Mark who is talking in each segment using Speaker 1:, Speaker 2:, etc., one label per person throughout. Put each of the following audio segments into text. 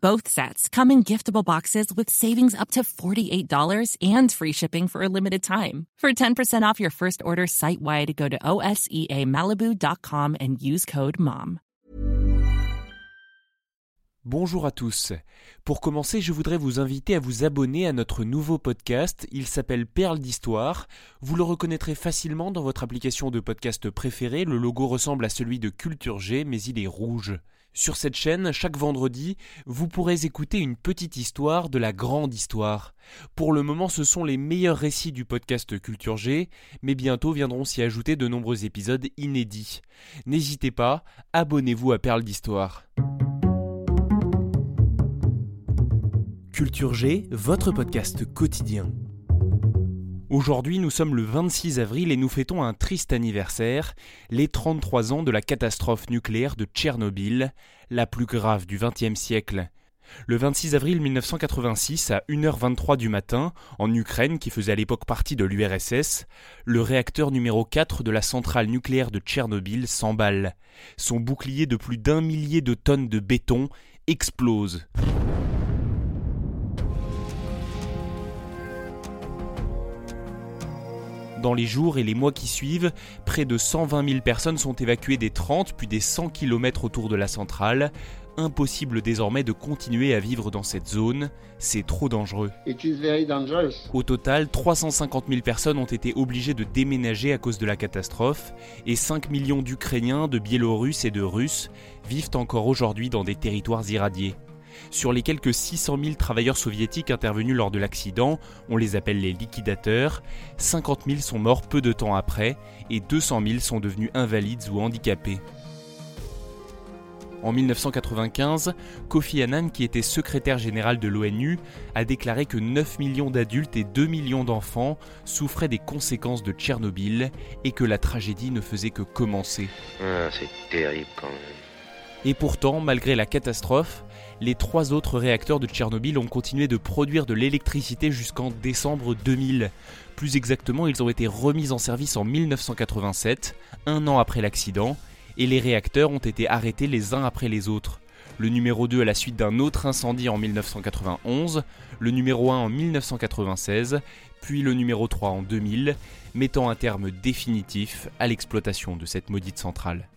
Speaker 1: Both sets come in giftable boxes with savings up to $48 and free shipping for a limited time. For 10% off your first order site wide, go to OSEAMalibu.com and use code MOM.
Speaker 2: Bonjour à tous. Pour commencer, je voudrais vous inviter à vous abonner à notre nouveau podcast. Il s'appelle Perles d'Histoire. Vous le reconnaîtrez facilement dans votre application de podcast préférée. Le logo ressemble à celui de Culture G, mais il est rouge. Sur cette chaîne, chaque vendredi, vous pourrez écouter une petite histoire de la grande histoire. Pour le moment, ce sont les meilleurs récits du podcast Culture G, mais bientôt viendront s'y ajouter de nombreux épisodes inédits. N'hésitez pas, abonnez-vous à Perles d'Histoire. Culture G, votre podcast quotidien. Aujourd'hui, nous sommes le 26 avril et nous fêtons un triste anniversaire, les 33 ans de la catastrophe nucléaire de Tchernobyl, la plus grave du XXe siècle. Le 26 avril 1986, à 1h23 du matin, en Ukraine, qui faisait à l'époque partie de l'URSS, le réacteur numéro 4 de la centrale nucléaire de Tchernobyl s'emballe. Son bouclier de plus d'un millier de tonnes de béton explose. Dans les jours et les mois qui suivent, près de 120 000 personnes sont évacuées des 30 puis des 100 km autour de la centrale. Impossible désormais de continuer à vivre dans cette zone, c'est trop dangereux. Au total, 350 000 personnes ont été obligées de déménager à cause de la catastrophe et 5 millions d'Ukrainiens, de Biélorusses et de Russes vivent encore aujourd'hui dans des territoires irradiés. Sur les quelques 600 000 travailleurs soviétiques intervenus lors de l'accident, on les appelle les liquidateurs, 50 000 sont morts peu de temps après et 200 000 sont devenus invalides ou handicapés. En 1995, Kofi Annan, qui était secrétaire général de l'ONU, a déclaré que 9 millions d'adultes et 2 millions d'enfants souffraient des conséquences de Tchernobyl et que la tragédie ne faisait que commencer.
Speaker 3: Ah, c'est terrible quand même.
Speaker 2: Et pourtant, malgré la catastrophe, les trois autres réacteurs de Tchernobyl ont continué de produire de l'électricité jusqu'en décembre 2000. Plus exactement, ils ont été remis en service en 1987, un an après l'accident, et les réacteurs ont été arrêtés les uns après les autres. Le numéro 2 à la suite d'un autre incendie en 1991, le numéro 1 en 1996, puis le numéro 3 en 2000, mettant un terme définitif à l'exploitation de cette maudite centrale.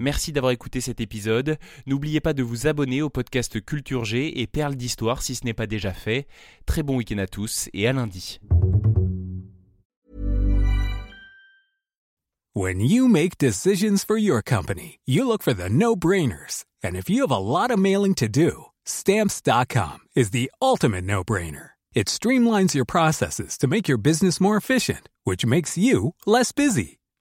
Speaker 2: Merci d'avoir écouté cet épisode. N'oubliez pas de vous abonner au podcast Culture G et Perles d'Histoire si ce n'est pas déjà fait. Très bon week-end à tous et à lundi.
Speaker 4: When you make decisions for your company, you look for the no-brainers. And if you have a lot of mailing to do, stamps.com is the ultimate no-brainer. It streamlines your processes to make your business more efficient, which makes you less busy.